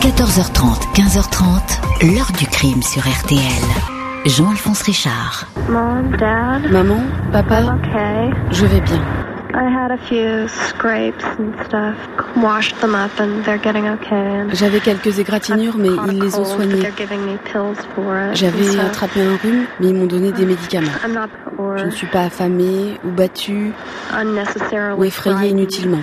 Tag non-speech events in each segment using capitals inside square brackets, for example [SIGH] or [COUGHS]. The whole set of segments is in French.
14h30, 15h30, l'heure du crime sur RTL. Jean-Alphonse Richard. Mom, Dad, Maman, papa, I'm okay. je vais bien. I had a few scrapes and stuff. Washed them up and they're getting okay. And J'avais quelques égratignures, mais ils les ont cold, but soignées. They're giving me pills for it. and J'avais attrapé un rhume, mais ils m'ont donné des médicaments. I'm not poor. Je ne suis pas affamée ou battue unnecessarily ou effrayée inutilement.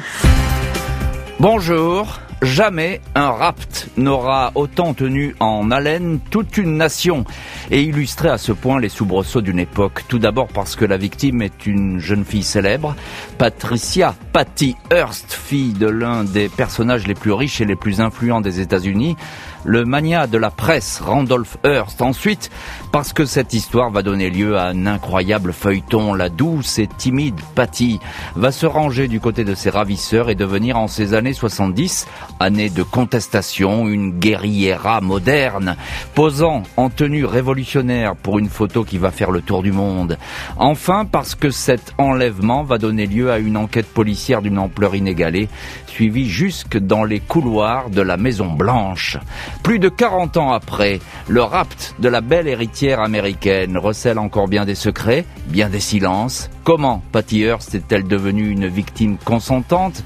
Bonjour. Jamais un rapt n'aura autant tenu en haleine toute une nation et illustré à ce point les soubresauts d'une époque. Tout d'abord parce que la victime est une jeune fille célèbre, Patricia Patty Hearst, fille de l'un des personnages les plus riches et les plus influents des États-Unis, le mania de la presse Randolph Hearst. Ensuite, parce que cette histoire va donner lieu à un incroyable feuilleton, la douce et timide Patty va se ranger du côté de ses ravisseurs et devenir en ces années 70, années de contestation, une guerriera moderne, posant en tenue révolutionnaire pour une photo qui va faire le tour du monde. Enfin, parce que cet enlèvement va donner lieu à une enquête policière d'une ampleur inégalée, suivie jusque dans les couloirs de la Maison Blanche. Plus de 40 ans après, le rapt de la belle héritière américaine recèle encore bien des secrets, bien des silences. Comment Patty Hearst est-elle devenue une victime consentante?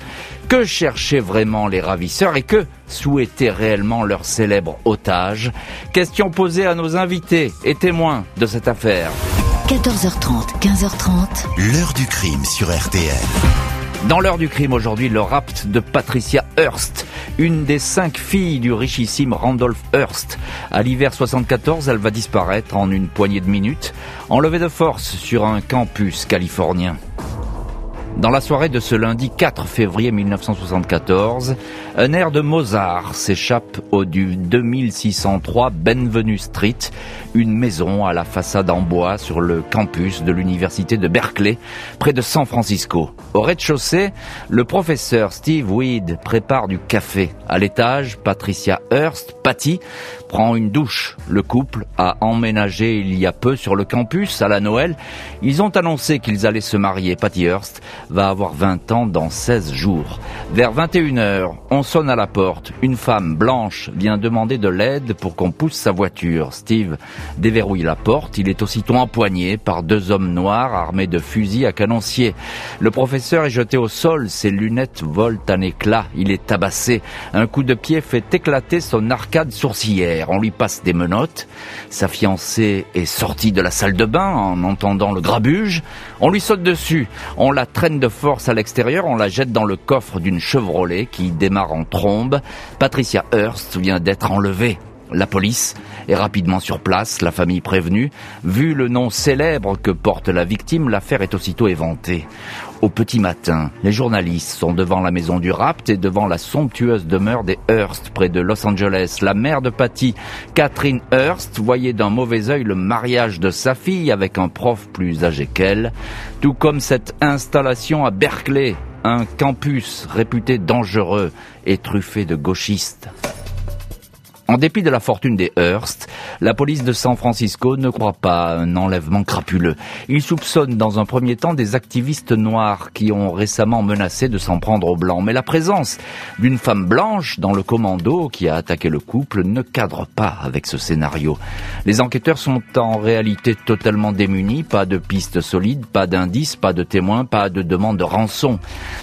Que cherchaient vraiment les ravisseurs et que souhaitait réellement leur célèbre otage Question posée à nos invités et témoins de cette affaire. 14h30, 15h30, L'heure du crime sur RTL. Dans l'heure du crime aujourd'hui, le rapt de Patricia Hearst, une des cinq filles du richissime Randolph Hearst. À l'hiver 74, elle va disparaître en une poignée de minutes, enlevée de force sur un campus californien. Dans la soirée de ce lundi 4 février 1974, un air de Mozart s'échappe au du 2603 Benvenue Street, une maison à la façade en bois sur le campus de l'université de Berkeley, près de San Francisco. Au rez-de-chaussée, le professeur Steve Weed prépare du café. À l'étage, Patricia Hearst, Patty, prend une douche. Le couple a emménagé il y a peu sur le campus à la Noël. Ils ont annoncé qu'ils allaient se marier. Patty Hearst va avoir 20 ans dans 16 jours. Vers 21h, on sonne à la porte. Une femme blanche vient demander de l'aide pour qu'on pousse sa voiture. Steve déverrouille la porte. Il est aussitôt empoigné par deux hommes noirs armés de fusils à canoncier. Le professeur est jeté au sol. Ses lunettes volent un éclat. Il est tabassé. Un coup de pied fait éclater son arcade sourcilière. On lui passe des menottes. Sa fiancée est sortie de la salle de bain en entendant le grabuge. On lui saute dessus. On la traîne de force à l'extérieur. On la jette dans le coffre d'une Chevrolet qui démarre en trombe. Patricia Hearst vient d'être enlevée. La police est rapidement sur place, la famille prévenue. Vu le nom célèbre que porte la victime, l'affaire est aussitôt éventée. Au petit matin, les journalistes sont devant la maison du rapt et devant la somptueuse demeure des Hearst près de Los Angeles. La mère de Patty, Catherine Hearst, voyait d'un mauvais œil le mariage de sa fille avec un prof plus âgé qu'elle, tout comme cette installation à Berkeley, un campus réputé dangereux et truffé de gauchistes. En dépit de la fortune des Hearst, la police de San Francisco ne croit pas à un enlèvement crapuleux. Il soupçonne dans un premier temps des activistes noirs qui ont récemment menacé de s'en prendre aux blancs. Mais la présence d'une femme blanche dans le commando qui a attaqué le couple ne cadre pas avec ce scénario. Les enquêteurs sont en réalité totalement démunis, pas de pistes solides, pas d'indices, pas de témoins, pas de demande de rançon.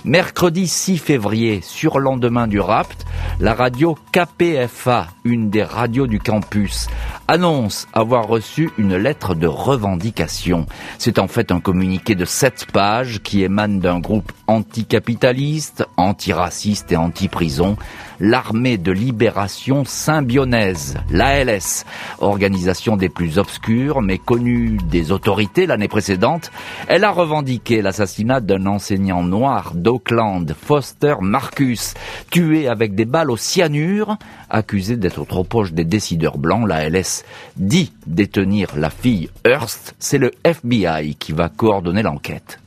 Mercredi 6 février, sur lendemain du rapt, la radio KPFA, des radios du campus, annonce avoir reçu une lettre de revendication. C'est en fait un communiqué de sept pages qui émane d'un groupe anticapitaliste, antiraciste et anti-prison, l'armée de libération symbionnaise, l'ALS, organisation des plus obscures mais connue des autorités l'année précédente. Elle a revendiqué l'assassinat d'un enseignant noir d'Auckland, Foster Marcus, tué avec des balles au cyanure, accusé d'être trop proche des décideurs blancs. L'ALS dit détenir la fille Hearst. C'est le FBI qui va coordonner l'enquête.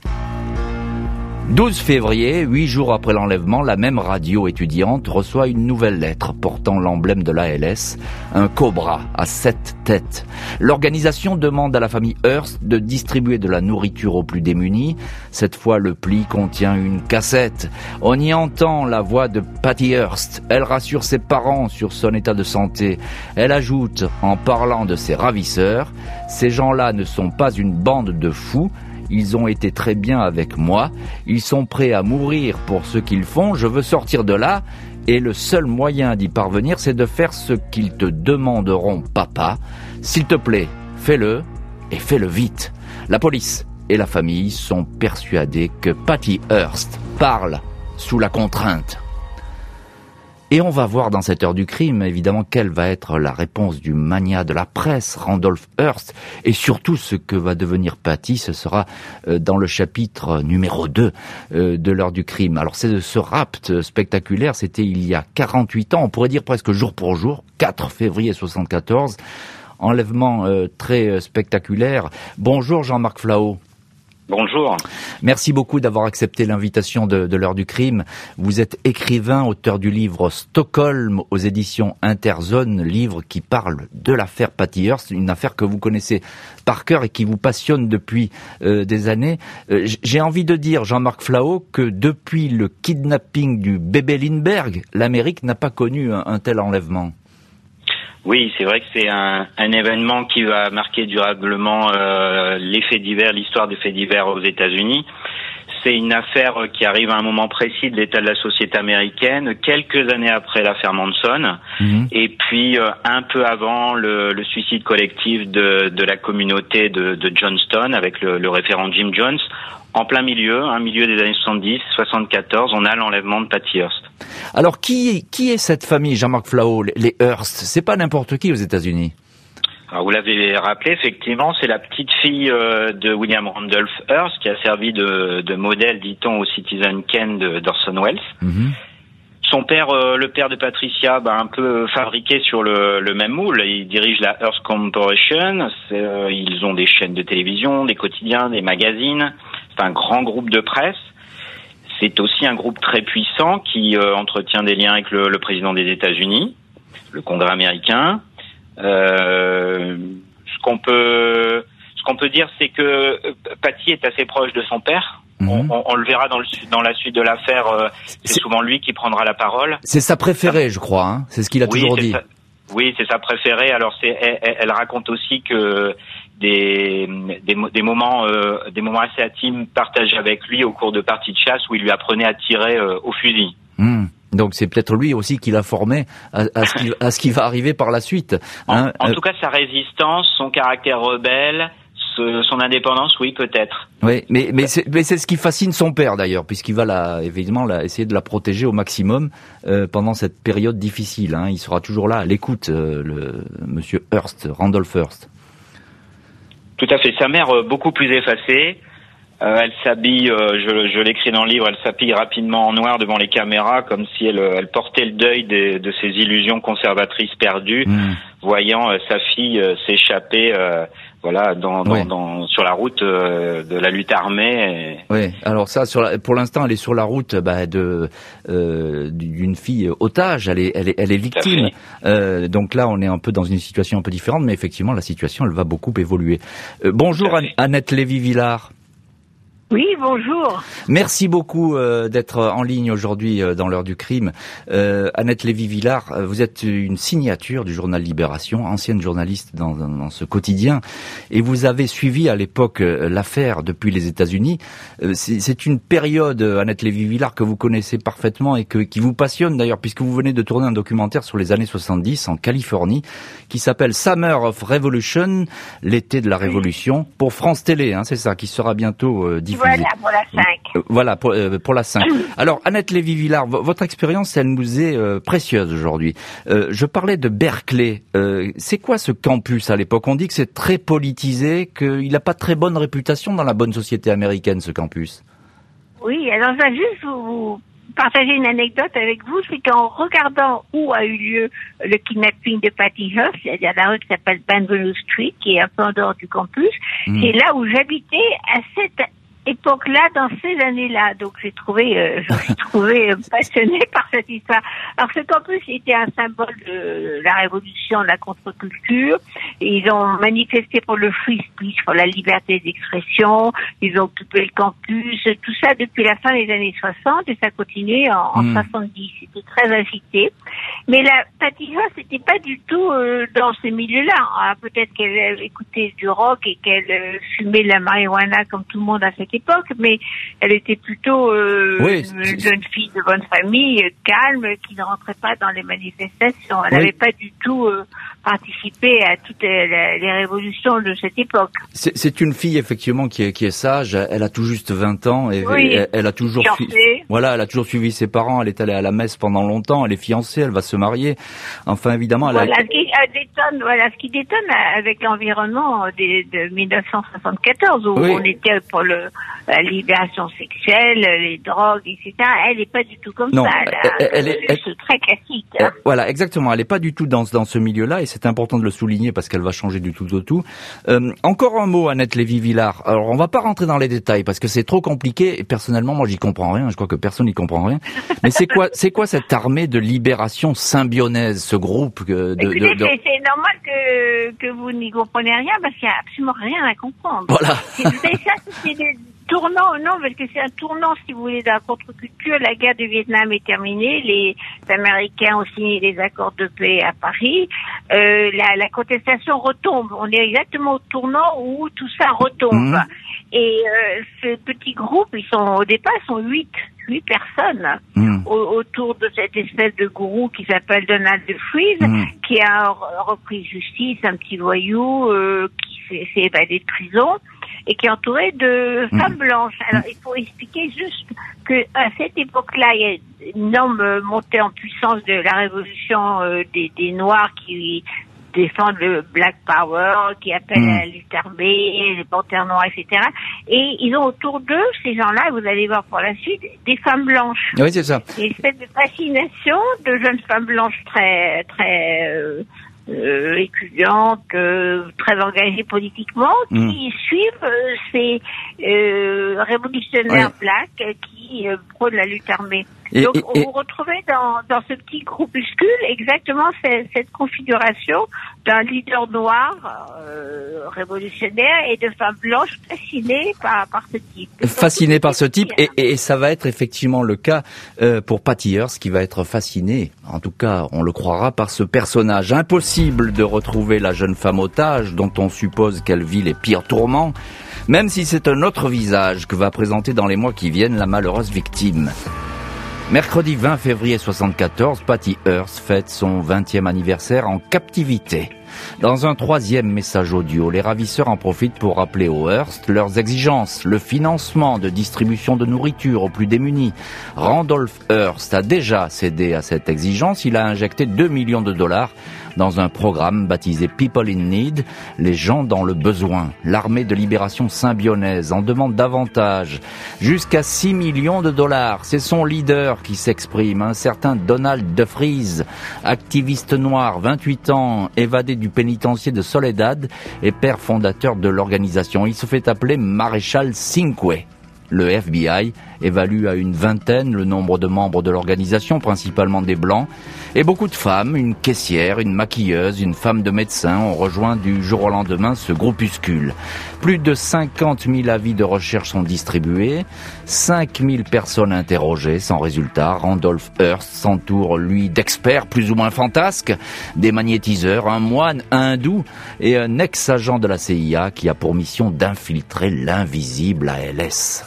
12 février, huit jours après l'enlèvement, la même radio étudiante reçoit une nouvelle lettre portant l'emblème de l'ALS, un cobra à sept têtes. L'organisation demande à la famille Hearst de distribuer de la nourriture aux plus démunis. Cette fois, le pli contient une cassette. On y entend la voix de Patty Hearst. Elle rassure ses parents sur son état de santé. Elle ajoute, en parlant de ses ravisseurs, ces gens-là ne sont pas une bande de fous, ils ont été très bien avec moi. Ils sont prêts à mourir pour ce qu'ils font. Je veux sortir de là. Et le seul moyen d'y parvenir, c'est de faire ce qu'ils te demanderont, papa. S'il te plaît, fais-le et fais-le vite. La police et la famille sont persuadés que Patty Hearst parle sous la contrainte. Et on va voir dans cette heure du crime, évidemment, quelle va être la réponse du mania de la presse, Randolph Hearst, et surtout ce que va devenir Patty, ce sera euh, dans le chapitre numéro 2 euh, de l'heure du crime. Alors c'est ce rapt spectaculaire, c'était il y a 48 ans, on pourrait dire presque jour pour jour, 4 février 74, enlèvement euh, très spectaculaire. Bonjour Jean-Marc Flao. Bonjour. Merci beaucoup d'avoir accepté l'invitation de, l'heure du crime. Vous êtes écrivain, auteur du livre Stockholm aux éditions Interzone, livre qui parle de l'affaire Patty Hearst, une affaire que vous connaissez par cœur et qui vous passionne depuis euh, des années. Euh, J'ai envie de dire, Jean-Marc Flao, que depuis le kidnapping du bébé Lindbergh, l'Amérique n'a pas connu un tel enlèvement. Oui, c'est vrai que c'est un, événement qui va marquer durablement euh, les faits divers, l'histoire des faits divers aux États-Unis. C'est une affaire qui arrive à un moment précis de l'état de la société américaine, quelques années après l'affaire Manson, mmh. et puis euh, un peu avant le, le suicide collectif de, de, la communauté de, de Johnston avec le, le, référent Jim Jones. En plein milieu, un milieu des années 70, 74, on a l'enlèvement de Patty Hearst. Alors qui est, qui est cette famille, Jean-Marc Flao, les Hearst? C'est pas n'importe qui aux États-Unis. Alors vous l'avez rappelé, effectivement, c'est la petite fille euh, de William Randolph Hearst qui a servi de, de modèle, dit-on, au Citizen Ken d'Orson Welles. Mm -hmm. Son père, euh, le père de Patricia, bah, un peu fabriqué sur le, le, même moule. Il dirige la Hearst Corporation. Euh, ils ont des chaînes de télévision, des quotidiens, des magazines. C'est un grand groupe de presse. C'est aussi un groupe très puissant qui entretient des liens avec le, le président des États-Unis, le Congrès américain. Euh, ce qu'on peut, ce qu'on peut dire, c'est que Patty est assez proche de son père. Mmh. On, on, le verra dans, le, dans la suite de l'affaire. Euh, c'est souvent lui qui prendra la parole. C'est sa préférée, je crois. Hein c'est ce qu'il a oui, toujours dit. Sa, oui, c'est sa préférée. Alors, elle, elle, raconte aussi que des, des, des moments, euh, des moments assez intimes partagés avec lui au cours de parties de chasse où il lui apprenait à tirer euh, au fusil. Mmh. Donc c'est peut-être lui aussi qui l'a formé à, à, ce qui, à, ce qui, va arriver par la suite. Hein. En, en tout cas, sa résistance, son caractère rebelle, son indépendance, oui, peut-être. Oui, mais mais c'est ce qui fascine son père d'ailleurs, puisqu'il va la, évidemment la, essayer de la protéger au maximum euh, pendant cette période difficile. Hein. Il sera toujours là à l'écoute, euh, le Monsieur Hearst, Randolph Hearst. Tout à fait. Sa mère euh, beaucoup plus effacée. Euh, elle s'habille, euh, je, je l'écris dans le livre, elle s'habille rapidement en noir devant les caméras, comme si elle, elle portait le deuil des, de ses illusions conservatrices perdues, mmh. voyant sa fille s'échapper voilà, dans, dans, dans, sur la route euh, de la lutte armée. Et... Oui, alors ça, sur la, pour l'instant, elle est sur la route bah, de euh, d'une fille otage. Elle est, elle est, elle est victime. Euh, donc là, on est un peu dans une situation un peu différente, mais effectivement, la situation, elle va beaucoup évoluer. Euh, bonjour, Annette Lévy-Villard. Oui, bonjour. Merci beaucoup euh, d'être en ligne aujourd'hui euh, dans l'heure du crime. Euh, Annette Lévy-Villard, euh, vous êtes une signature du journal Libération, ancienne journaliste dans, dans, dans ce quotidien, et vous avez suivi à l'époque euh, l'affaire depuis les États-Unis. Euh, c'est une période, Annette Lévy-Villard, que vous connaissez parfaitement et que, qui vous passionne d'ailleurs, puisque vous venez de tourner un documentaire sur les années 70 en Californie, qui s'appelle Summer of Revolution, l'été de la Révolution, pour France Télé, hein, c'est ça, qui sera bientôt diffusé. Voilà, pour la 5. Euh, voilà, pour, euh, pour la 5. [COUGHS] Alors, Annette Lévy-Villard, votre expérience, elle nous est euh, précieuse aujourd'hui. Euh, je parlais de Berkeley. C'est quoi ce campus à l'époque? On dit que c'est très politisé, qu'il n'a pas très bonne réputation dans la bonne société américaine, ce campus. Oui, alors je vais juste vous partager une anecdote avec vous, c'est qu'en regardant où a eu lieu le kidnapping de Patty Hearst, il y a la rue qui s'appelle Benvenue Street, qui est un peu en dehors du campus, mmh. c'est là où j'habitais à cette époque-là, dans ces années-là. Donc j'ai trouvé, euh, [LAUGHS] je suis trouvé passionnée par cette histoire. Alors ce campus était un symbole de la révolution, de la contre-culture. Ils ont manifesté pour le free speech, pour la liberté d'expression. Ils ont occupé le campus, tout ça depuis la fin des années 60 et ça continuait en, en 70. C'était très agité. Mais la Patty Hearst n'était pas du tout euh, dans ces milieux-là. Ah, Peut-être qu'elle écoutait du rock et qu'elle euh, fumait de la marijuana comme tout le monde à cette époque, mais elle était plutôt euh, Oui, une jeune fille de bonne famille, euh, calme, qui ne rentrait pas dans les manifestations. Elle Oui. n'avait pas du tout euh, participé à toutes les révolutions de cette époque. C'est une fille effectivement qui est, qui est sage. Elle a tout juste 20 ans et Oui. elle, elle a toujours Fiancée. voilà, elle a toujours suivi ses parents. Elle est allée à la messe pendant longtemps. Elle est fiancée. Elle va se marier. Enfin évidemment, elle a- Voilà, ce qui euh, détonne, voilà, ce qui détonne avec l'environnement de 1974 où Oui. on était pour le, la libération sexuelle, les drogues, etc. Elle n'est pas du tout comme Non, ça. Elle, a- elle- elle est- très classique. Hein. Voilà, exactement. Elle n'est pas du tout dans, dans ce milieu-là c'est important de le souligner parce qu'elle va changer du tout au tout. Euh, encore un mot, Annette Lévy-Villard. Alors, on va pas rentrer dans les détails parce que c'est trop compliqué et personnellement, moi, j'y comprends rien. Je crois que personne n'y comprend rien. Mais c'est quoi, c'est quoi cette armée de libération symbionnaise, ce groupe que de, Écoutez, de- de- c'est- normal que, que vous n'y comprenez rien parce qu'il n'y a absolument rien à comprendre. Voilà. C'est- ça, c'est des tournants, non, parce que c'est un tournant, si vous voulez, dans la contre-culture. La guerre du Vietnam est terminée, les Américains ont signé les accords de paix à Paris. Euh, la, la contestation retombe. On est exactement au tournant où tout ça retombe. Mhm. Et euh, ce petit groupe, ils sont au départ, ils sont huit, huit personnes au- autour de cette espèce de gourou qui s'appelle Donald DeFreeze, Mm. qui a re- repris justice, un petit voyou euh, qui s'est s'est évadé de prison et qui est entouré de Mm. femmes blanches. Alors il faut expliquer juste que à cette époque-là, il y a une énorme montée en puissance de la révolution euh, des, des Noirs qui défendent le Black Power, qui appellent Mm. à lutte armée, les panthères noires, etc. Et ils ont autour d'eux, ces gens-là, vous allez voir pour la suite, des femmes blanches Oui, c'est ça. une espèce de fascination de jeunes femmes blanches très très euh, euh, étudiantes, euh, très engagées politiquement, qui suivent euh, ces euh, révolutionnaires blacks euh, qui euh, prônent la lutte armée. Et- Donc et- et- vous retrouvez dans, dans ce petit groupuscule exactement ce- cette configuration d'un leader noir euh, révolutionnaire et de femmes blanches fascinées par, ce type. fasciné par ce type et, et ça va être effectivement le cas euh, pour Patty Hearst qui va être fasciné, en tout cas on le croira, par ce personnage. Impossible de retrouver la jeune femme otage dont on suppose qu'elle vit les pires tourments, même si c'est un autre visage que va présenter dans les mois qui viennent la malheureuse victime. Mercredi 20 février 74, Patty Hearst fête son 20e anniversaire en captivité. Dans un troisième message audio, les ravisseurs en profitent pour rappeler aux Hearst leurs exigences, le financement de distribution de nourriture aux plus démunis. Randolph Hearst a déjà cédé à cette exigence, il a injecté 2 millions de dollars dans un programme baptisé People in Need, les gens dans le besoin. L'armée de libération symbionnaise en demande davantage, jusqu'à 6 millions de dollars. C'est son leader qui s'exprime, un certain Donald DeFries, activiste noir, 28 ans, évadé du pénitencier de Soledad et père fondateur de l'organisation. Il se fait appeler Maréchal Cinque. Le FBI évalue à une vingtaine le nombre de membres de l'organisation, principalement des Blancs, et beaucoup de femmes, une caissière, une maquilleuse, une femme de médecin ont rejoint du jour au lendemain ce groupuscule. Plus de 50 000 avis de recherche sont distribués, 5 000 personnes interrogées sans résultat. Randolph Hearst s'entoure, lui, d'experts plus ou moins fantasques, des magnétiseurs, un moine hindou et un ex-agent de la CIA qui a pour mission d'infiltrer l'invisible ALS.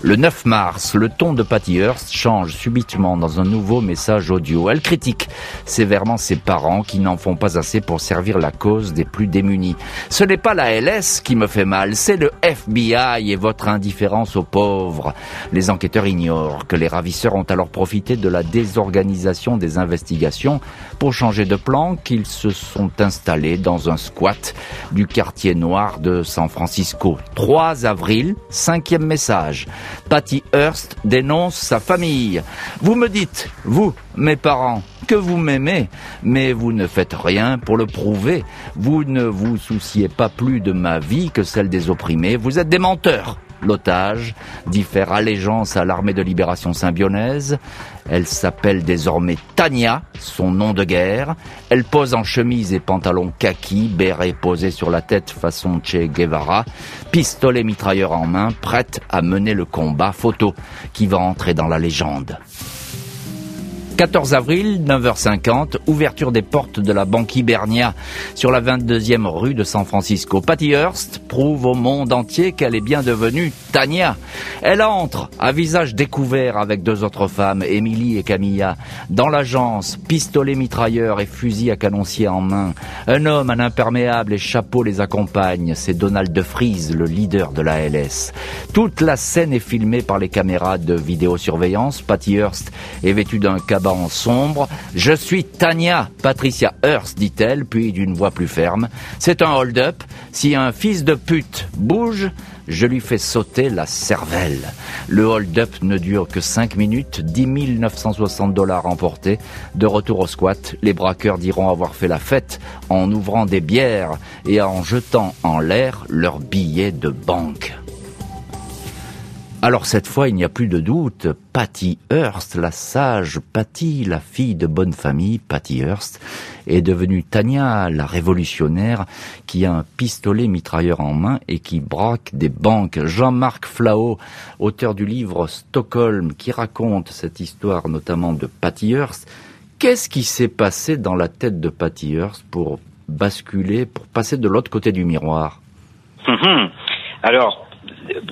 Le 9 mars, le ton de Patty Hearst change subitement dans un nouveau message audio. Elle critique sévèrement ses parents qui n'en font pas assez pour servir la cause des plus démunis. Ce n'est pas la LS qui me fait mal, c'est le FBI et votre indifférence aux pauvres. Les enquêteurs ignorent que les ravisseurs ont alors profité de la désorganisation des investigations pour changer de plan, qu'ils se sont installés dans un squat du quartier noir de San Francisco. 3 avril, cinquième message. Patty Hearst dénonce sa famille. Vous me dites, vous, mes parents, que vous m'aimez, mais vous ne faites rien pour le prouver. Vous ne vous souciez pas plus de ma vie que celle des opprimés. Vous êtes des menteurs l'otage, dit faire allégeance à l'armée de libération symbionnaise. Elle s'appelle désormais Tania, son nom de guerre. Elle pose en chemise et pantalon kaki, béret posé sur la tête façon Che Guevara, pistolet mitrailleur en main, prête à mener le combat photo qui va entrer dans la légende. 14 avril, 9h50, ouverture des portes de la Banque Hibernia sur la 22e rue de San Francisco. Patty Hearst prouve au monde entier qu'elle est bien devenue Tania. Elle entre, à visage découvert avec deux autres femmes, Émilie et Camilla, dans l'agence, pistolet mitrailleur et fusil à canoncier en main. Un homme, un imperméable et chapeau les accompagne. C'est Donald de Vries, le leader de la LS. Toute la scène est filmée par les caméras de vidéosurveillance. Patty Hearst est vêtue d'un cabas en sombre. Je suis Tania Patricia Hearst, dit-elle, puis d'une voix plus ferme. C'est un hold-up. Si un fils de pute bouge, je lui fais sauter la cervelle. Le hold-up ne dure que 5 minutes, 10 960 dollars emportés. De retour au squat, les braqueurs diront avoir fait la fête en ouvrant des bières et en jetant en l'air leurs billets de banque. Alors cette fois, il n'y a plus de doute. Patty Hearst, la sage Patty, la fille de bonne famille, Patty Hearst, est devenue Tania, la révolutionnaire, qui a un pistolet mitrailleur en main et qui braque des banques. Jean-Marc Flao, auteur du livre Stockholm, qui raconte cette histoire notamment de Patty Hearst. Qu'est-ce qui s'est passé dans la tête de Patty Hearst pour basculer, pour passer de l'autre côté du miroir? Hum, Alors,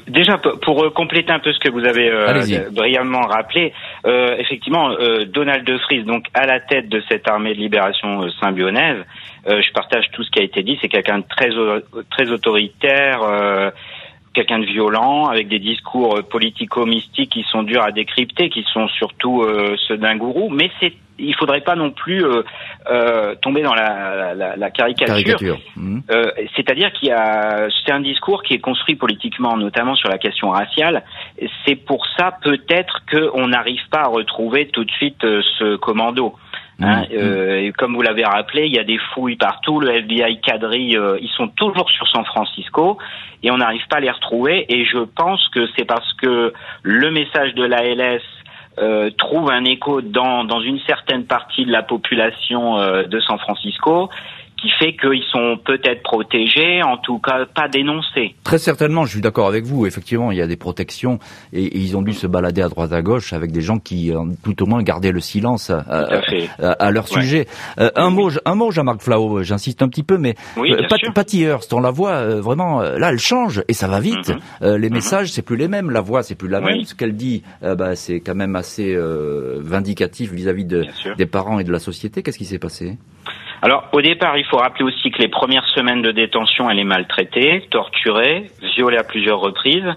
déjà pour euh, compléter un peu ce que vous avez euh, brillamment rappelé, euh, effectivement, Donald de Vries, donc à la tête de cette armée de libération symbionnaise, je partage tout ce qui a été dit. C'est quelqu'un de très très autoritaire. Quelqu'un de violent, avec des discours politico-mystiques qui sont durs à décrypter, qui sont surtout ceux d'un gourou, mais c'est il faudrait pas non plus euh, euh, tomber dans la, la, la caricature. Mmh. Euh, C'est-à-dire qu'il y a, c'est un discours qui est construit politiquement, notamment sur la question raciale. C'est pour ça peut-être qu'on n'arrive pas à retrouver tout de suite euh, ce commando. Hein, mmh. euh, comme vous l'avez rappelé, il y a des fouilles partout. Le FBI quadrille, euh, ils sont toujours sur San Francisco et on n'arrive pas à les retrouver. Et je pense que c'est parce que le message de l'ALS euh, trouve un écho dans, dans une certaine partie de la population de San Francisco qui fait qu'ils sont peut-être protégés, en tout cas pas dénoncés. Très certainement, je suis d'accord avec vous. Effectivement, il y a des protections et, ils ont dû se balader à droite à gauche avec des gens qui, euh, tout au moins, gardaient le silence à, à, leur sujet. Euh, un mot, un mot, Jean-Marc Flau. J'insiste un petit peu, mais oui, euh, Patty Hearst, on la voit vraiment. Là, elle change et ça va vite. Mhm. les mhm. messages, c'est plus les mêmes. La voix, c'est plus la même. Ce qu'elle dit, bah, c'est quand même assez vindicatif vis-à-vis de, des parents et de la société. Qu'est-ce qui s'est passé? Alors, au départ, il faut rappeler aussi que les premières semaines de détention, elle est maltraitée, torturée, violée à plusieurs reprises.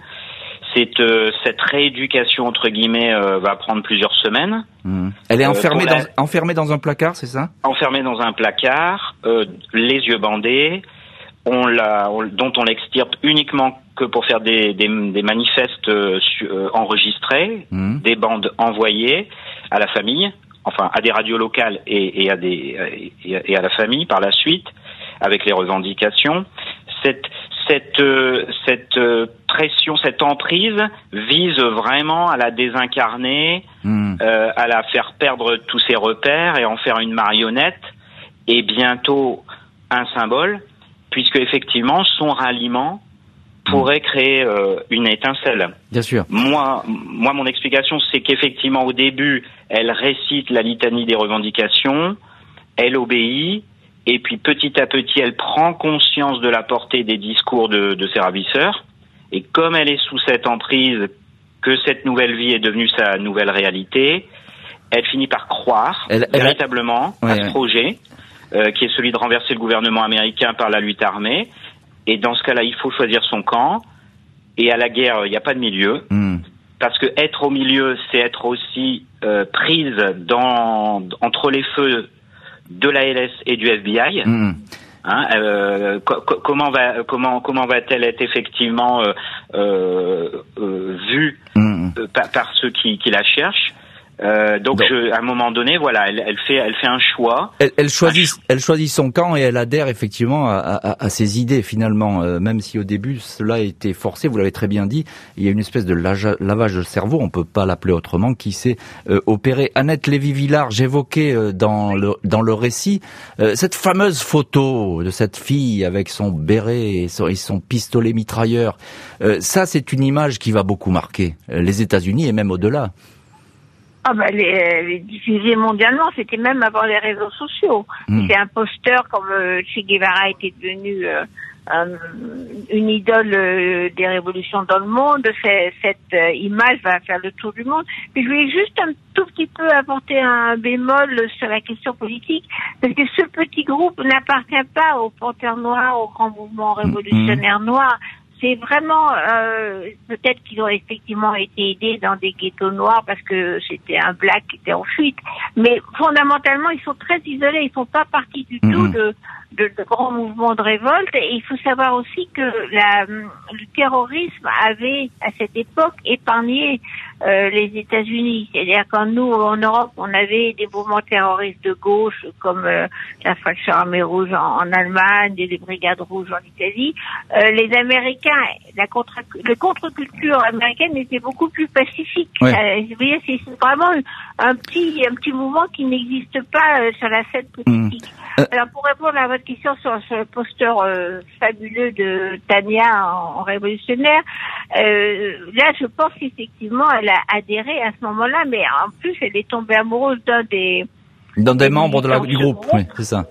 Cette, euh, cette rééducation, entre guillemets, euh, va prendre plusieurs semaines. Mmh. Elle est euh, enfermée, dans, enfermée dans un placard, c'est ça? Enfermée dans un placard, les yeux bandés, on la, dont on l'extirpe uniquement que pour faire des, des, des manifestes enregistrés, mmh. des bandes envoyées à la famille enfin à des radios locales et, et à des et à la famille par la suite avec les revendications. Cette cette cette pression, cette emprise vise vraiment à la désincarner, hmm. euh, à la faire perdre tous ses repères et en faire une marionnette et bientôt un symbole, puisque effectivement son ralliement pourrait créer euh, une étincelle. Bien sûr. Moi, moi, mon explication, c'est qu'effectivement, au début, elle récite la litanie des revendications, elle obéit, et puis petit à petit, elle prend conscience de la portée des discours de, de ses ravisseurs. Et comme elle est sous cette emprise, que cette nouvelle vie est devenue sa nouvelle réalité, elle finit par croire véritablement à ce projet, euh, qui est celui de renverser le gouvernement américain par la lutte armée. Et dans ce cas-là, il faut choisir son camp. Et à la guerre, il n'y a pas de milieu. Hmm. Parce que être au milieu, c'est être aussi euh, prise dans, entre les feux de la LS et du FBI. Hmm. Hein, euh, comment va comment comment va-t-elle être effectivement euh, vue hmm. par, par, ceux qui, qui, la cherchent? Euh, donc, Je, à un moment donné, voilà, elle, elle, fait, elle fait un choix. Elle, elle choisit, elle choisit son camp et elle adhère effectivement à, à, à ses idées finalement, euh, même si au début cela a été forcé. Vous l'avez très bien dit, il y a une espèce de lavage de cerveau, on peut pas l'appeler autrement, qui s'est euh, opéré. Annette Lévy-Villard, j'évoquais euh, dans le dans le récit cette fameuse photo de cette fille avec son béret et son, et son pistolet mitrailleur. ça, c'est une image qui va beaucoup marquer les États-Unis et même au-delà. Ah bah les, diffusés mondialement, c'était même avant les réseaux sociaux. Hmm. C'est un poster comme euh, Che Guevara était devenu euh, une idole euh, des révolutions dans le monde. cette image va faire le tour du monde. Mais je voulais juste un tout petit peu apporter un bémol sur la question politique, parce que ce petit groupe n'appartient pas au Panthère Noir, au grand mouvement hmm. révolutionnaire noir c'est vraiment euh, peut-être qu'ils ont effectivement été aidés dans des ghettos noirs parce que c'était un black qui était en fuite, mais fondamentalement ils sont très isolés, ils font pas partie du tout de, de, de, grands mouvements de révolte. Et il faut savoir aussi que la, le terrorisme avait à cette époque épargné euh, les États-Unis. C'est-à-dire quand nous, en Europe, on avait des mouvements terroristes de gauche comme euh, la Fraction Armée Rouge en, Allemagne et les Brigades Rouges en Italie, euh, les Américains, la contre, le contre-culture américaine était beaucoup plus pacifique. vous voyez, c'est vraiment un petit, un petit mouvement qui n'existe pas sur la scène politique. Mmh. Alors pour répondre à votre question sur, le poster fabuleux de Tania en, en révolutionnaire, là je pense qu'effectivement elle a adhéré à ce moment-là, mais en plus, elle est tombée amoureuse d'un des... D'un des membres de la, du groupe, oui, c'est ça.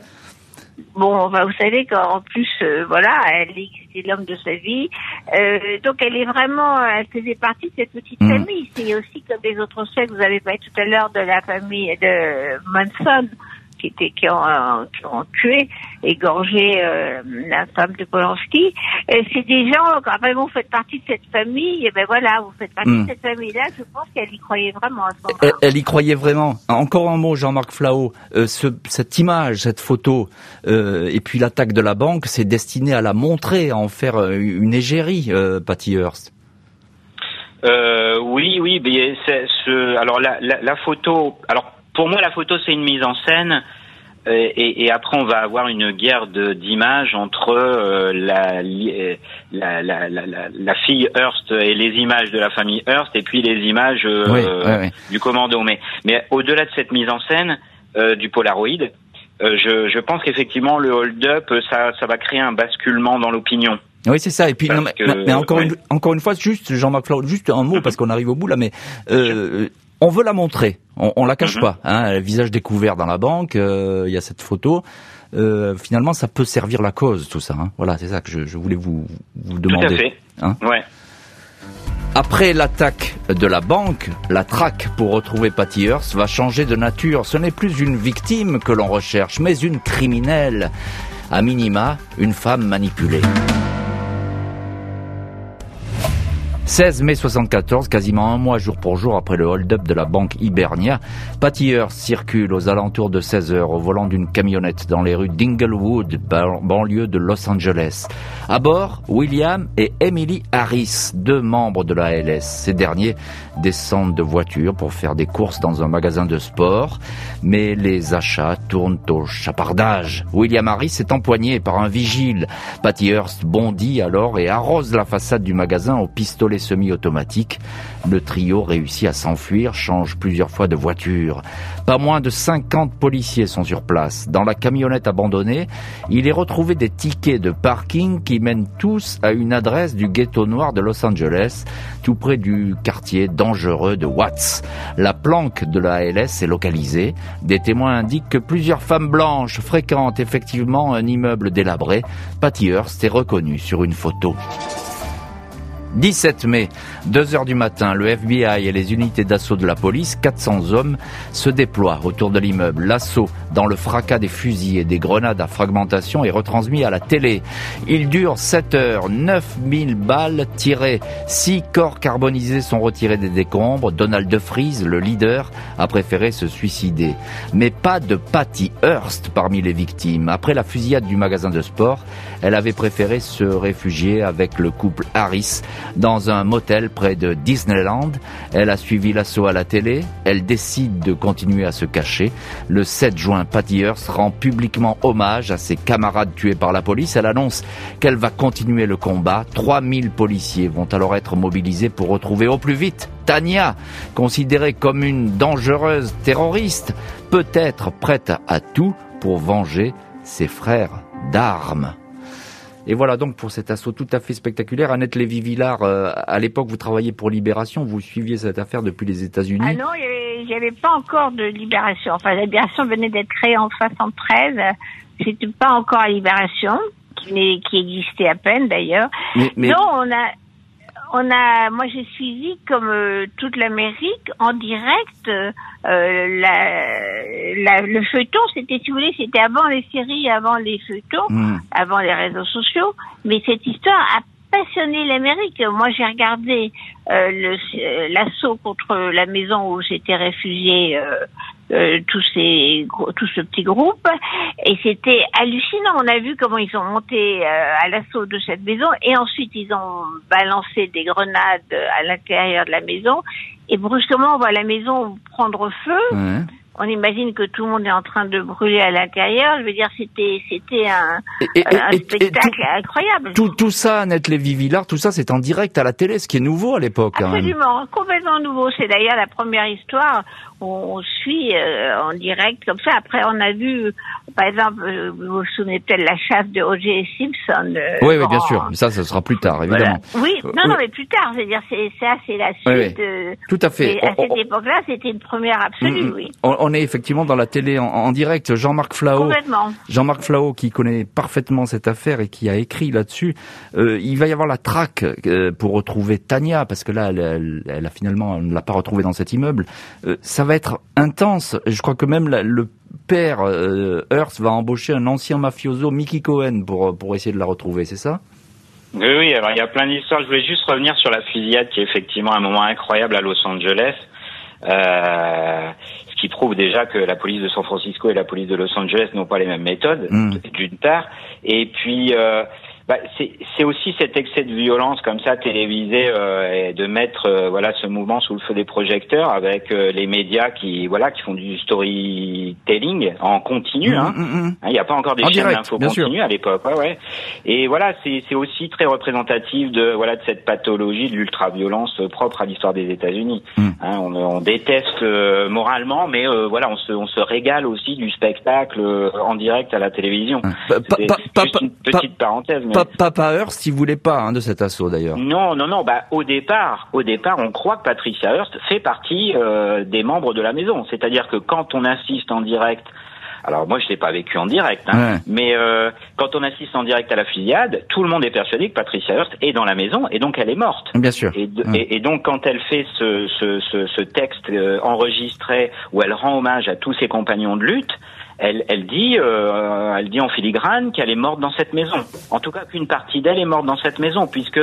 Bon, vous savez qu'en plus, euh, voilà, elle est l'homme de sa vie. Euh, donc, elle est vraiment, elle faisait partie de cette petite mm. famille. C'est aussi comme les autres sectes, vous avez parlé tout à l'heure de la famille de Manson qui, étaient, qui, ont, euh, qui ont tué, égorgé euh, la femme de Polanski. C'est des gens, quand même, vous faites partie de cette famille, et ben voilà, vous faites partie de hmm. cette famille-là, je pense qu'elle y croyait vraiment à ce elle, elle, y croyait vraiment. Encore un mot, Jean-Marc Flao, euh, ce, cette image, cette photo, euh, et puis l'attaque de la banque, c'est destiné à la montrer, à en faire une égérie, euh, Patty Hearst. Euh, oui, oui, mais c'est ce, alors la, la, la, photo, alors pour moi, la photo, c'est une mise en scène. Euh, et, et, après, on va avoir une guerre d'images entre euh, la, la, la, la, fille Hearst et les images de la famille Hearst, et puis les images euh, du commando. Mais, mais au-delà de cette mise en scène du Polaroid, je, je pense qu'effectivement, le hold-up, ça, ça va créer un basculement dans l'opinion. Oui, c'est ça. Et puis, mais, encore, une, encore une fois, juste Jean-Marc Flaud, juste un mot parce qu'on arrive au bout là, mais euh, on veut la montrer, on, on la cache mhm. pas. Hein, le visage découvert dans la banque, euh, il y a cette photo. Euh, finalement, ça peut servir la cause, tout ça. Hein. Voilà, c'est ça que je, je, voulais vous, vous demander. Tout à fait. Hein ouais. Après l'attaque de la banque, la traque pour retrouver Patty Hearst va changer de nature. Ce n'est plus une victime que l'on recherche, mais une criminelle. À minima, une femme manipulée. 16 mai 74, quasiment un mois jour pour jour après le hold-up de la banque Hibernia, Hearst circule aux alentours de 16 heures au volant d'une camionnette dans les rues d'Inglewood, banlieue de Los Angeles. À bord, William et Emily Harris, deux membres de la LS. Ces derniers descendent de voiture pour faire des courses dans un magasin de sport, mais les achats tournent au chapardage. William Harris est empoigné par un vigile. Patty Hearst bondit alors et arrose la façade du magasin au pistolet semi-automatique. Le trio réussit à s'enfuir, change plusieurs fois de voiture. Pas moins de 50 policiers sont sur place. Dans la camionnette abandonnée, il est retrouvé des tickets de parking qui mènent tous à une adresse du ghetto noir de Los Angeles, tout près du quartier dangereux de Watts. La planque de la ALS est localisée. Des témoins indiquent que plusieurs femmes blanches fréquentent effectivement un immeuble délabré. Patty Hearst est reconnue sur une photo. 17 mai, 2 heures du matin, le FBI et les unités d'assaut de la police, 400 hommes, se déploient autour de l'immeuble. L'assaut, dans le fracas des fusils et des grenades à fragmentation, est retransmis à la télé. Il dure 7 heures, 9000 balles tirées, 6 corps carbonisés sont retirés des décombres. Donald DeFries, le leader, a préféré se suicider. Mais pas de Patty Hearst parmi les victimes. Après la fusillade du magasin de sport, elle avait préféré se réfugier avec le couple Harris dans un motel près de Disneyland. Elle a suivi l'assaut à la télé. Elle décide de continuer à se cacher. Le 7 juin, Patty Hearst rend publiquement hommage à ses camarades tués par la police. Elle annonce qu'elle va continuer le combat. 3000 policiers vont alors être mobilisés pour retrouver au plus vite Tania, considérée comme une dangereuse terroriste, peut-être prête à tout pour venger ses frères d'armes. Et voilà donc pour cet assaut tout à fait spectaculaire. Annette Lévy-Villard, euh, à l'époque, vous travailliez pour Libération, vous suiviez cette affaire depuis les États-Unis. Ah non, il n'y avait, pas encore de Libération. Enfin, la Libération venait d'être créée en 73. C'était pas encore à Libération, qui, qui existait à peine d'ailleurs. Non, on a on a, moi j'ai suivi comme euh, toute l'Amérique en direct euh, la, le feuilleton. C'était, si vous voulez, c'était avant les séries, avant les feuilletons, hmm. avant les réseaux sociaux. Mais cette histoire a passionné l'Amérique. Moi j'ai regardé euh, l'assaut contre la maison où j'étais réfugié euh, tous ces tout ce petit groupe et c'était hallucinant. On a vu comment ils ont monté euh, à l'assaut de cette maison et ensuite ils ont balancé des grenades à l'intérieur de la maison et brusquement on voit la maison prendre feu on imagine que tout le monde est en train de brûler à l'intérieur. Je veux dire, c'était c'était un, spectacle incroyable. Tout, tout ça, Annette Lévy-Villard, tout ça, c'est en direct à la télé, ce qui est nouveau à l'époque. Absolument, complètement nouveau. C'est d'ailleurs la première histoire on suit euh, en direct comme ça. Après, on a vu, par exemple, euh, vous vous souvenez peut-être la chasse de O.J. Simpson. Euh, oui, oui, bien sûr. Mais ça, ça sera plus tard, évidemment. Oui, non, non, mais plus tard. C'est-à-dire, c'est ça, c'est la suite. Tout à fait. à cette époque-là, c'était une première absolue, mm, mm. oui on est effectivement dans la télé en, direct. Jean-Marc Flao, Jean-Marc Flao qui connaît parfaitement cette affaire et qui a écrit là-dessus. Euh, il va y avoir la traque euh, pour retrouver Tania parce que là, elle, a finalement, ne l'a pas retrouvée dans cet immeuble. Euh, ça va être intense. Je crois que même le père Hearst va embaucher un ancien mafioso, Mickey Cohen, pour pour essayer de la retrouver. C'est ça? Oui, oui, alors il y a plein d'histoires. Je voulais juste revenir sur la fusillade qui est effectivement un moment incroyable à Los Angeles. Euh, ce qui prouve déjà que la police de San Francisco et la police de Los Angeles n'ont pas les mêmes méthodes, mm. d'une part. Et puis, euh, bah, c'est aussi cet excès de violence comme ça télévisé euh, et de mettre euh, voilà ce mouvement sous le feu des projecteurs avec euh, les médias qui voilà qui font du storytelling en continu. Hein. Mm, mm, mm. Hein, il n'y a pas encore des chaînes d'info continu à l'époque. Ouais, ouais. Et voilà, c'est aussi très représentatif de voilà de cette pathologie de l'ultra-violence propre à l'histoire des États-Unis. Hein, on, on, déteste moralement, mais voilà, on se, on se régale aussi du spectacle en direct à la télévision. Juste une petite parenthèse. Mais... Papa Hearst, il voulait pas hein, de cet assaut d'ailleurs. Non, non, non. Bah, au départ, au départ, on croit que Patricia Hearst fait partie euh, des membres de la maison. C'est-à-dire que quand on assiste en direct alors moi, je l'ai pas vécu en direct, hein, mais euh, quand on assiste en direct à la fusillade, tout le monde est persuadé que Patricia Hearst est dans la maison et donc elle est morte. Bien sûr. Et, et, donc quand elle fait ce, ce, ce, ce texte euh, enregistré où elle rend hommage à tous ses compagnons de lutte, elle, elle dit, euh, elle dit en filigrane qu'elle est morte dans cette maison. En tout cas, qu'une partie d'elle est morte dans cette maison, puisque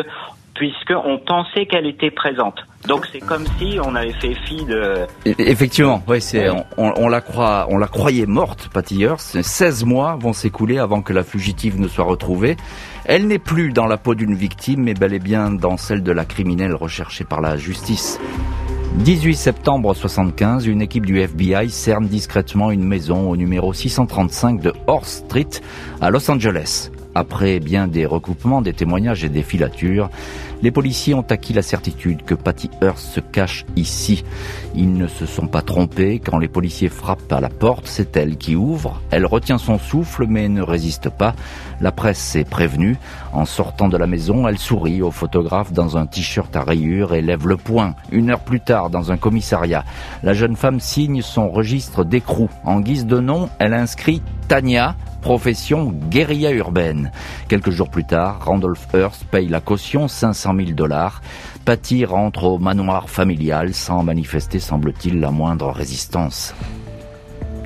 puisqu'on pensait qu'elle était présente. Donc c'est comme si on avait fait fi de. Effectivement, ouais, c'est on, on, la croit, on la croyait morte, Hearst. 16 mois vont s'écouler avant que la fugitive ne soit retrouvée. Elle n'est plus dans la peau d'une victime, mais bel et bien dans celle de la criminelle recherchée par la justice. 18 septembre 75, une équipe du FBI cerne discrètement une maison au numéro 635 de Horse Street à Los Angeles. Après bien des recoupements, des témoignages et des filatures, les policiers ont acquis la certitude que Patty Hearst se cache ici. Ils ne se sont pas trompés. Quand les policiers frappent à la porte, c'est elle qui ouvre. Elle retient son souffle mais ne résiste pas. La presse est prévenue. En sortant de la maison, elle sourit au photographe dans un t-shirt à rayures et lève le poing. Une heure plus tard, dans un commissariat, la jeune femme signe son registre d'écrou. En guise de nom, elle inscrit Tania, profession guérilla urbaine. Quelques jours plus tard, Randolph Hearst paye la caution 500 000 dollars. Patty rentre au manoir familial sans manifester, semble-t-il, la moindre résistance.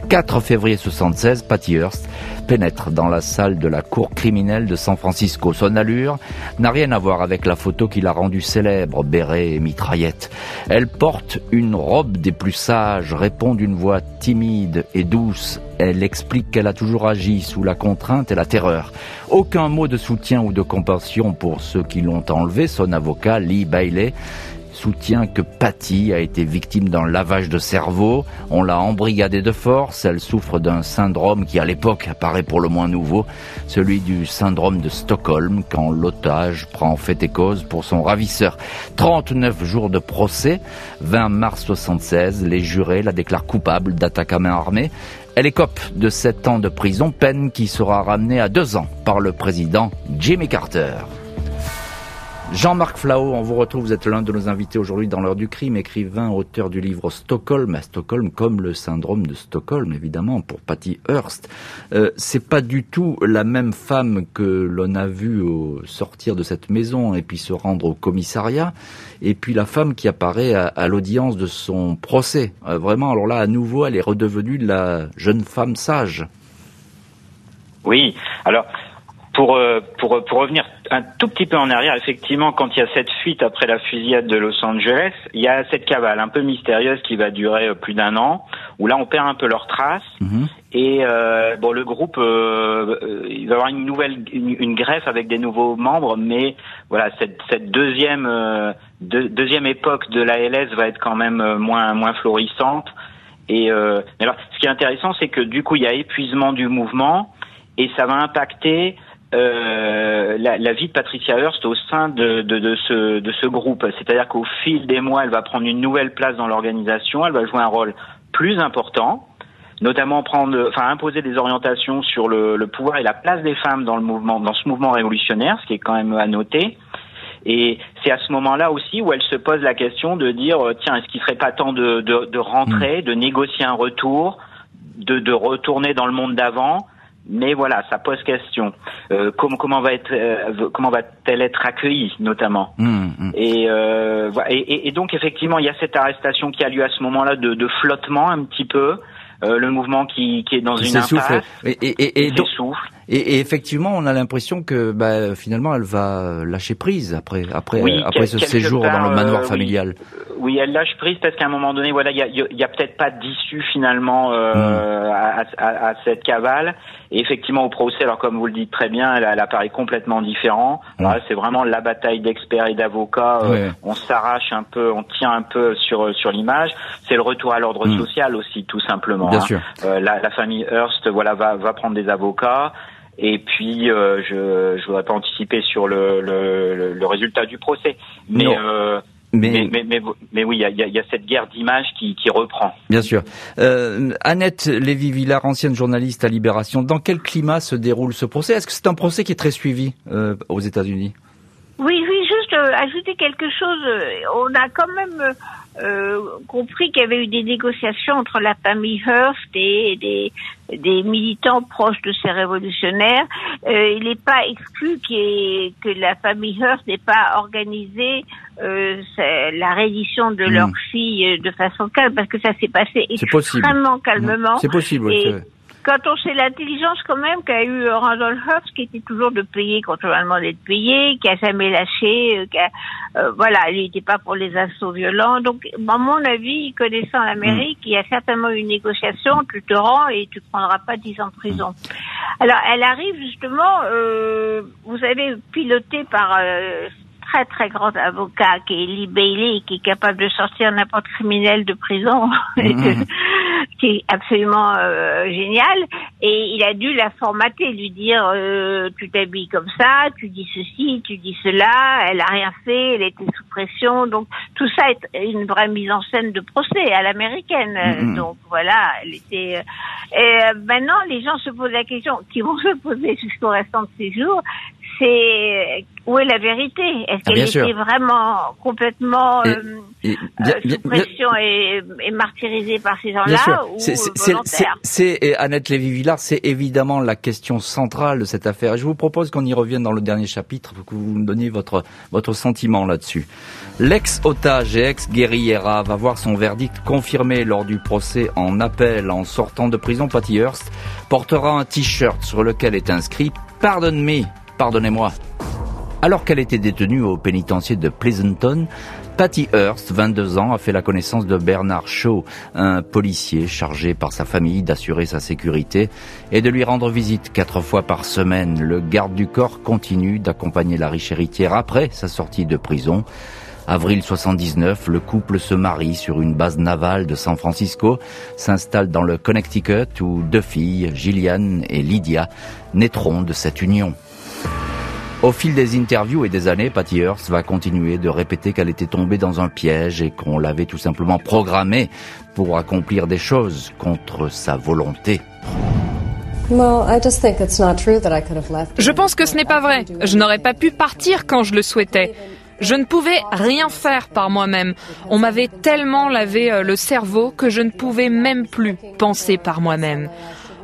4 février 76, Patty Hearst pénètre dans la salle de la cour criminelle de San Francisco. Son allure n'a rien à voir avec la photo qui l'a rendue célèbre, béret et mitraillette. Elle porte une robe des plus sages, répond d'une voix timide et douce. Elle explique qu'elle a toujours agi sous la contrainte et la terreur. Aucun mot de soutien ou de compassion pour ceux qui l'ont enlevé. Son avocat, Lee Bailey, soutient que Patty a été victime d'un lavage de cerveau. On l'a embrigadée de force. Elle souffre d'un syndrome qui, à l'époque, apparaît pour le moins nouveau, celui du syndrome de Stockholm, quand l'otage prend fait et cause pour son ravisseur. 39 jours de procès. 20 mars 76, les jurés la déclarent coupable d'attaque à main armée. Elle écope de 7 ans de prison, peine qui sera ramenée à 2 ans par le président Jimmy Carter. Jean-Marc Flao, on vous retrouve, vous êtes l'un de nos invités aujourd'hui dans l'heure du crime, écrivain, auteur du livre Stockholm, à Stockholm comme le syndrome de Stockholm, évidemment, pour Patty Hearst. Euh, c'est pas du tout la même femme que l'on a vue au sortir de cette maison et puis se rendre au commissariat, et puis la femme qui apparaît à, l'audience de son procès. Euh, vraiment, alors là, à nouveau, elle est redevenue la jeune femme sage. Oui, alors pour, euh, pour, pour revenir un tout petit peu en arrière, effectivement, quand il y a cette fuite après la fusillade de Los Angeles, il y a cette cavale un peu mystérieuse qui va durer euh, plus d'un an, où là on perd un peu leurs traces. Mhm. Et euh, bon, le groupe, euh, il va y avoir une nouvelle, une, greffe avec des nouveaux membres, mais voilà, cette, cette deuxième, deuxième époque de la LS va être quand même moins, moins florissante. Et alors, ce qui est intéressant, c'est que du coup, il y a épuisement du mouvement et ça va impacter euh, la, la, vie de Patricia Hearst au sein de, de, de ce, de ce groupe. C'est-à-dire qu'au fil des mois, elle va prendre une nouvelle place dans l'organisation, elle va jouer un rôle plus important, notamment prendre, enfin imposer des orientations sur le, le, pouvoir et la place des femmes dans le mouvement, dans ce mouvement révolutionnaire, ce qui est quand même à noter. Et c'est à ce moment-là aussi où elle se pose la question de dire euh, tiens, est-ce qu'il serait pas temps de, de, de rentrer, mm. de négocier un retour, de, de retourner dans le monde d'avant mais voilà, ça pose question. Euh, comment, comment va être, euh, comment va-t-elle être accueillie, notamment mmh, mmh. Euh, et, et, et, donc effectivement, il y a cette arrestation qui a lieu à ce moment-là de, de flottement un petit peu. Euh, le mouvement qui, qui est dans une impasse, et, et, et, et, effectivement, on a l'impression que bah, finalement, elle va lâcher prise après après après ce séjour dans le manoir familial. Oui, elle lâche prise parce qu'à un moment donné, voilà, il y a, y a peut-être pas d'issue finalement euh, hmm. à, à, à, cette cavale. Et effectivement, au procès, alors comme vous le dites très bien, elle, elle apparaît complètement différent. C'est vraiment la bataille d'experts et d'avocats. Euh, on s'arrache un peu, on tient un peu sur sur l'image. C'est le retour à l'ordre hmm. social aussi, tout simplement. Bien hein. sûr. Euh, la, la, famille Hearst, voilà, va va prendre des avocats. Et puis, euh, je ne voudrais pas anticiper sur le, le, le, résultat du procès. Mais euh, mais, mais, mais, mais, oui, il y a, y a, cette guerre d'image qui, qui, reprend. Bien sûr. Euh, Annette Lévy-Villard, ancienne journaliste à Libération, dans quel climat se déroule ce procès? Est-ce que c'est un procès qui est très suivi euh, aux États-Unis? Oui, oui, juste euh, ajouter quelque chose. On a quand même euh, compris qu'il y avait eu des négociations entre la famille Hearst et des, des militants proches de ces révolutionnaires. Euh, il n'est pas exclu que la famille Hearst n'ait pas organisé euh, la reddition de leur hmm. fille de façon calme, parce que ça s'est passé extrêmement calmement. C'est possible quand on sait l'intelligence quand même qu'a eu Randolph Hearst, qui était toujours de payer quand on a demandé de payer, qui a jamais lâché, euh, qui euh, voilà, il n'était pas pour les assauts violents. Donc, à mon avis, connaissant l'Amérique, il y a certainement une négociation, tu te rends et tu prendras pas dix ans de prison. Alors, elle arrive justement, euh, vous savez, pilotée par euh, très très grand avocat qui est Lee Bailey, qui est capable de sortir n'importe criminel de prison. [LAUGHS] qui est absolument euh, génial. Et il a dû la formater, lui dire euh, tu t'habilles comme ça, tu dis ceci, tu dis cela. Elle a rien fait, elle était sous pression. Donc tout ça est une vraie mise en scène de procès à l'américaine. Mm-hmm. Donc voilà, elle était. Euh, et maintenant, les gens se posent la question, qui vont se poser jusqu'au restant de ces jours, c'est où est la vérité? Est-ce Ah, qu'elle bien était sûr. vraiment complètement Et- euh, Et- euh, bien- bien- sous bien- pression et, et martyrisée par ces gens-là C'est- euh, Annette Lévy-Villard, c'est évidemment la question centrale de cette affaire. Et je vous propose qu'on y revienne dans le dernier chapitre, pour que vous me donniez votre votre sentiment là-dessus. L'ex-otage et ex-guerriera va voir son verdict confirmé lors du procès en appel en sortant de prison. Patty Hearst portera un t-shirt sur lequel est inscrit Pardonne-moi, pardonnez-moi. Alors qu'elle était détenue au pénitencier de Pleasanton, Patty Hearst, 22 ans, a fait la connaissance de Bernard Shaw, un policier chargé par sa famille d'assurer sa sécurité et de lui rendre visite quatre fois par semaine. Le garde du corps continue d'accompagner la riche héritière après sa sortie de prison. Avril 79, le couple se marie sur une base navale de San Francisco, s'installe dans le Connecticut où deux filles, Gillian et Lydia, naîtront de cette union. Au fil des interviews et des années, Patty Hearst va continuer de répéter qu'elle était tombée dans un piège et qu'on l'avait tout simplement programmée pour accomplir des choses contre sa volonté. Je pense que ce n'est pas vrai. Je n'aurais pas pu partir quand je le souhaitais. Je ne pouvais rien faire par moi-même. On m'avait tellement lavé euh, le cerveau que je ne pouvais même plus penser par moi-même.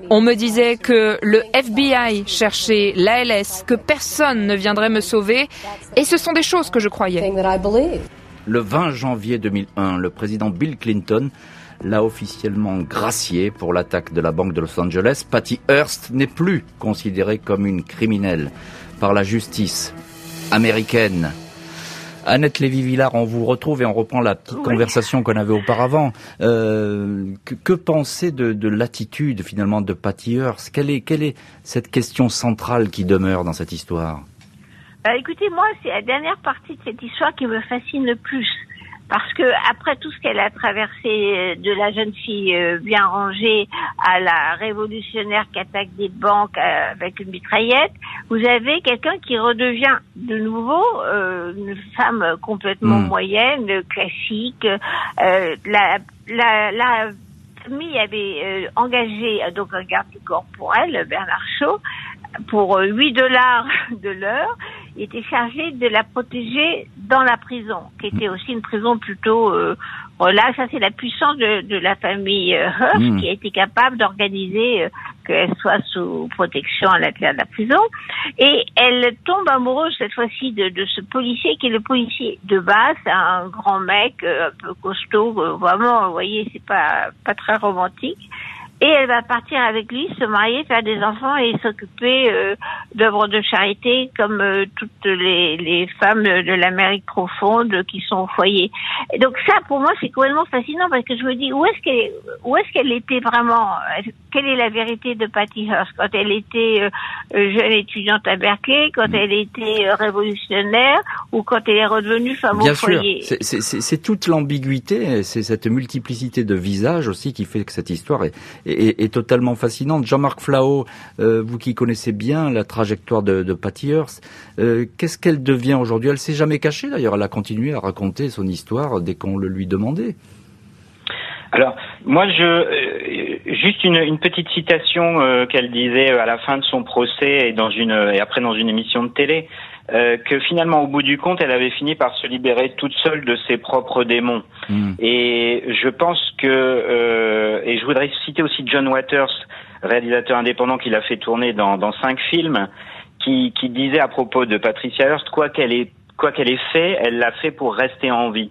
On me disait que le FBI cherchait l'ALS, que personne ne viendrait me sauver, et ce sont des choses que je croyais. Le 20 janvier 2001, le président Bill Clinton l'a officiellement gracié pour l'attaque de la Banque de Los Angeles. Patty Hearst n'est plus considérée comme une criminelle par la justice américaine. Annette Lévy-Villard, on vous retrouve et on reprend la petite conversation qu'on avait auparavant. Euh, que, que penser de, de l'attitude finalement de Patty Hearst quelle est, quelle est cette question centrale qui demeure dans cette histoire? Bah, écoutez, moi, c'est la dernière partie de cette histoire qui me fascine le plus. Parce que après tout ce qu'elle a traversé euh, de la jeune fille euh, bien rangée à la révolutionnaire qui attaque des banques euh, avec une mitraillette, vous avez quelqu'un qui redevient de nouveau euh, une femme complètement Mm. moyenne, classique. Euh, la, la, la famille avait euh, engagé donc un garde du corps pour elle, Bernard Shaw, pour euh, 8 dollars [LAUGHS] de l'heure. Il était chargé de la protéger dans la prison, qui était aussi une prison plutôt euh, relaxe. Ça, c'est la puissance de, de la famille euh, Hearst Mm. qui a été capable d'organiser euh, qu'elle soit sous protection à l'intérieur de la prison. Et elle tombe amoureuse cette fois-ci de, de ce policier qui est le policier de base, un grand mec euh, un peu costaud, euh, vraiment, vous voyez, c'est pas pas très romantique. Et elle va partir avec lui, se marier, faire des enfants et s'occuper euh, d'œuvres de charité comme euh, toutes les, les femmes de l'Amérique profonde qui sont au foyer. Et donc ça, pour moi, c'est complètement fascinant parce que je me dis où est-ce qu'elle où est-ce qu'elle était vraiment? Quelle est la vérité de Patty Hearst quand elle était euh, jeune étudiante à Berkeley, quand elle était euh, révolutionnaire ou quand elle est redevenue femme Bien au sûr, foyer? C'est- c'est c'est- c'est toute l'ambiguïté, c'est cette multiplicité de visages aussi qui fait que cette histoire est, est- est totalement fascinante. Jean-Marc Flao, euh, vous qui connaissez bien la trajectoire de, de Patty Hearst, euh, qu'est-ce qu'elle devient aujourd'hui? Elle s'est jamais cachée d'ailleurs, elle a continué à raconter son histoire dès qu'on le lui demandait. Alors, moi, je euh, juste une, une petite citation euh, qu'elle disait à la fin de son procès et dans une et après dans une émission de télé euh, que finalement, au bout du compte, elle avait fini par se libérer toute seule de ses propres démons. Hmm. Et je pense que euh, et je voudrais citer aussi John Waters, réalisateur indépendant qui l'a fait tourner dans, dans cinq films, qui, qui disait à propos de Patricia Hearst quoi qu'elle ait quoi qu'elle ait fait, elle l'a fait pour rester en vie.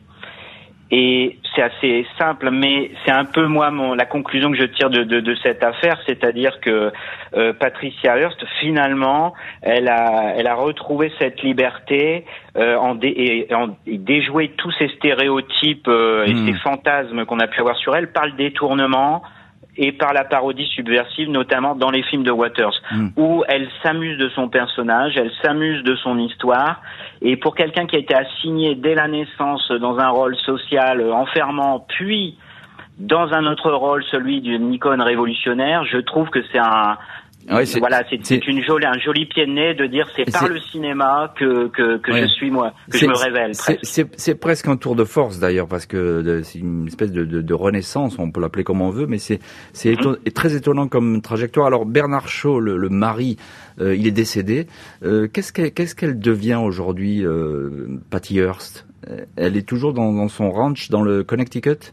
Et c'est assez simple, mais c'est un peu moi mon, la conclusion que je tire de, de, de cette affaire, c'est-à-dire que euh, Patricia Hearst, finalement, elle a, elle a retrouvé cette liberté euh, en, dé, et, en et déjoué tous ces stéréotypes euh, et Mm. ces fantasmes qu'on a pu avoir sur elle par le détournement et par la parodie subversive, notamment dans les films de Waters, Mm. où elle s'amuse de son personnage, elle s'amuse de son histoire, et pour quelqu'un qui a été assigné dès la naissance dans un rôle social enfermant, puis dans un autre rôle, celui d'une icône révolutionnaire, je trouve que c'est un voilà, c'est une jolie, un joli pied de nez de dire c'est par le cinéma que que, que je suis moi, que je me révèle. C'est presque un tour de force d'ailleurs parce que c'est une espèce de, de, de, renaissance, on peut l'appeler comme on veut, mais c'est c'est mhm. très étonnant comme trajectoire. Alors Bernard Shaw, le, le mari, euh, il est décédé. Euh, qu'est-ce qu'elle qu'est-ce qu'elle devient aujourd'hui, euh, Patty Hearst? Elle est toujours dans, dans son ranch dans le Connecticut?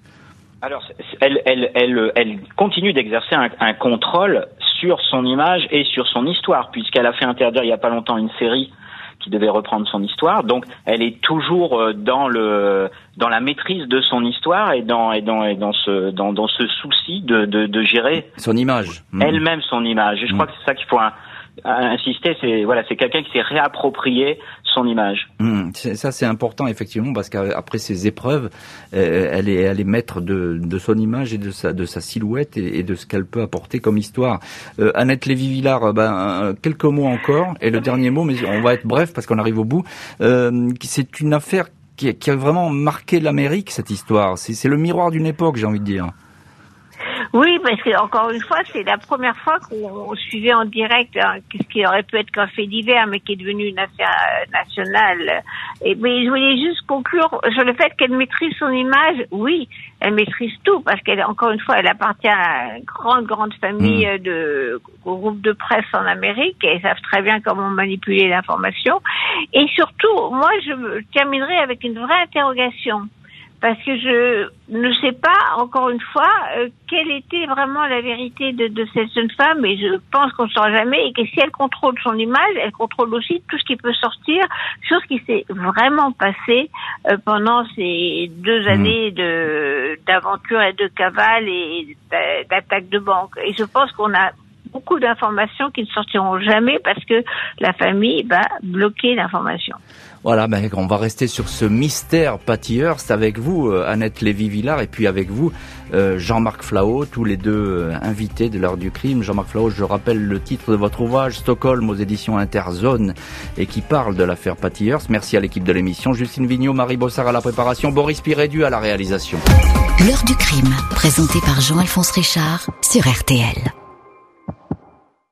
Alors, elle, elle, elle, elle continue d'exercer un, un, contrôle sur son image et sur son histoire, puisqu'elle a fait interdire il n'y a pas longtemps une série qui devait reprendre son histoire. Donc, elle est toujours euh, dans le dans la maîtrise de son histoire et dans et dans et dans ce dans, dans ce souci de, de, de gérer son image, mmh. elle-même son image. Et je crois mmh. que c'est ça qu'il faut insister. C'est voilà, c'est quelqu'un qui s'est réapproprié son image. Mmh, ça c'est important effectivement parce qu'après ces épreuves, euh, elle est elle est maître de, de son image et de sa de sa silhouette et, de ce qu'elle peut apporter comme histoire. Euh, Annette Lévy-Villard, euh, ben quelques mots encore et le dernier mot, mais on va être bref parce qu'on arrive au bout. c'est une affaire qui, qui a vraiment marqué l'Amérique cette histoire. C'est le miroir d'une époque, j'ai envie de dire. Oui, parce que encore une fois, c'est la première fois qu'on suivait en direct hein, ce qui aurait pu être qu'un fait divers, mais qui est devenu une affaire euh, nationale. Et mais je voulais juste conclure sur le fait qu'elle maîtrise son image. Oui, elle maîtrise tout parce qu'elle, encore une fois, elle appartient à une grande, grande famille mmh. de groupes de presse en Amérique et ils savent très bien comment manipuler l'information. Et surtout, moi, je terminerai avec une vraie interrogation parce que je ne sais pas, encore une fois, euh, quelle était vraiment la vérité de, de, cette jeune femme, et je pense qu'on ne saura jamais, et que si elle contrôle son image, elle contrôle aussi tout ce qui peut sortir sur ce qui s'est vraiment passé euh, pendant ces deux mmh. années de d'aventure et de cavale et d'attaque de banque. Et je pense qu'on a beaucoup d'informations qui ne sortiront jamais parce que la famille va bloquer l'information. Voilà, ben, on va rester sur ce mystère Patty Hearst avec vous, euh, Annette Lévy-Villard, et puis avec vous, euh, Jean-Marc Flao, tous les deux euh, invités de l'heure du crime. Jean-Marc Flao, je rappelle le titre de votre ouvrage, Stockholm aux éditions Interzone, et qui parle de l'affaire Patty Hearst. Merci à l'équipe de l'émission, Justine Vignot, Marie Bossard à la préparation, Boris Pirédu à la réalisation. L'heure du crime, présenté par Jean-Alphonse Richard sur RTL.